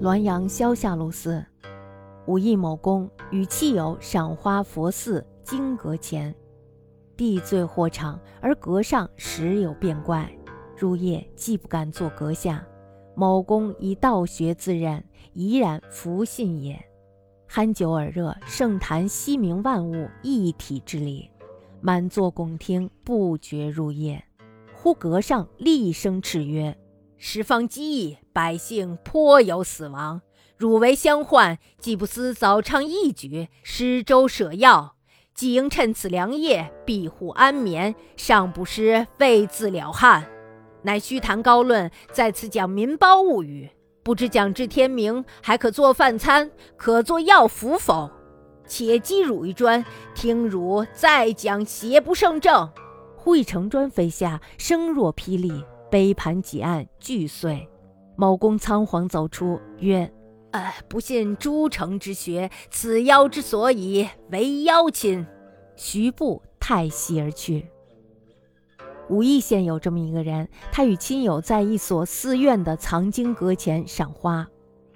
滦阳萧下路寺，武邑某公与妻友赏花佛寺金阁前，地醉或长，而阁上时有变怪。入夜既不敢坐阁下，某公以道学自认，怡然弗信也。酣酒耳热，盛谈西明万物一体之理，满座拱听，不觉入夜。忽阁上厉声叱曰：“十方饥疫，百姓颇有死亡。汝为相患，既不思早倡义举，施粥舍药，既应趁此良夜庇护安眠，尚不失为自了汉。乃虚谈高论，在此讲民胞物语。”不知讲至天明，还可做饭餐，可做药服否？且击汝一砖，听汝再讲邪不胜正。忽一城砖飞下，声若霹雳，杯盘几案俱碎。某公仓皇走出，曰：“呃，不信诸城之学，此妖之所以为妖亲。”徐步太息而去。武义县有这么一个人，他与亲友在一所寺院的藏经阁前赏花。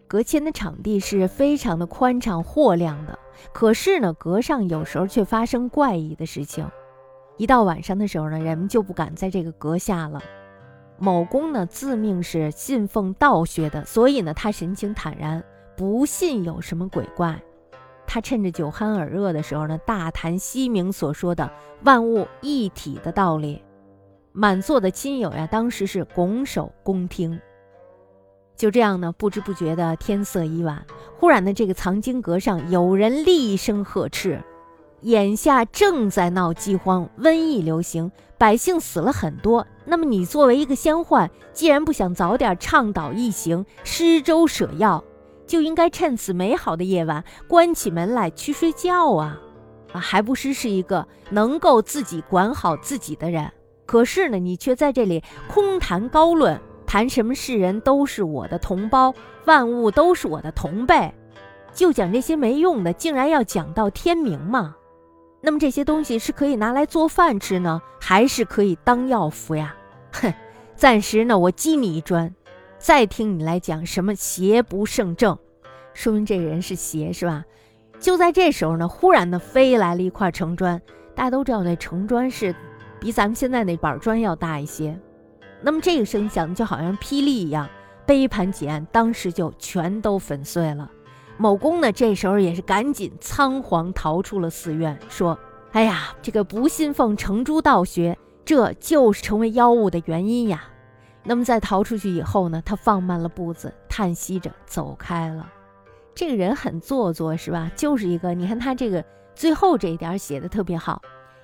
阁前的场地是非常的宽敞豁亮的，可是呢，阁上有时候却发生怪异的事情。一到晚上的时候呢，人们就不敢在这个阁下了。某公呢，自命是信奉道学的，所以呢，他神情坦然，不信有什么鬼怪。他趁着酒酣耳热的时候呢，大谈西明所说的万物一体的道理。满座的亲友呀，当时是拱手恭听。就这样呢，不知不觉的天色已晚。忽然呢，这个藏经阁上有人厉声呵斥：“眼下正在闹饥荒，瘟疫流行，百姓死了很多。那么你作为一个仙宦，既然不想早点倡导义行，施粥舍药，就应该趁此美好的夜晚关起门来去睡觉啊！啊，还不失是一个能够自己管好自己的人。”可是呢，你却在这里空谈高论，谈什么世人都是我的同胞，万物都是我的同辈，就讲这些没用的，竟然要讲到天明吗？那么这些东西是可以拿来做饭吃呢，还是可以当药服呀？哼，暂时呢，我击你一砖，再听你来讲什么邪不胜正，说明这人是邪是吧？就在这时候呢，忽然呢飞来了一块城砖，大家都知道那城砖是。比咱们现在那板砖要大一些，那么这个声响就好像霹雳一样，杯盘几案，当时就全都粉碎了。某公呢，这时候也是赶紧仓皇逃出了寺院，说：“哎呀，这个不信奉成朱道学，这就是成为妖物的原因呀。”那么在逃出去以后呢，他放慢了步子，叹息着走开了。这个人很做作，是吧？就是一个，你看他这个最后这一点写的特别好。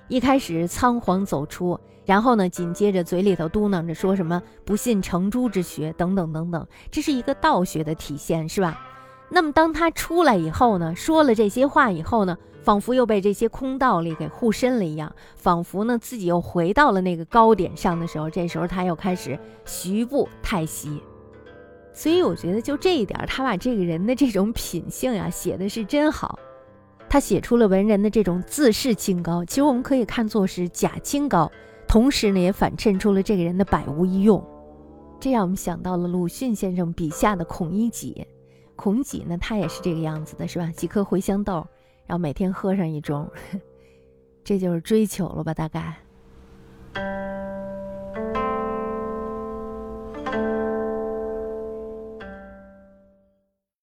一开始仓皇走出，然后呢，紧接着嘴里头嘟囔着说什么不信成朱之学等等等等，这是一个道学的体现，是吧？那么当他出来以后呢，说了这些话以后呢，仿佛又被这些空道理给护身了一样，仿佛呢自己又回到了那个高点上的时候，这时候他又开始徐步太息。所以我觉得就这一点，他把这个人的这种品性呀写的是真好。他写出了文人的这种自视清高，其实我们可以看作是假清高，同时呢也反衬出了这个人的百无一用。这让我们想到了鲁迅先生笔下的孔乙己。孔己呢，他也是这个样子的，是吧？几颗茴香豆，然后每天喝上一盅，这就是追求了吧？大概。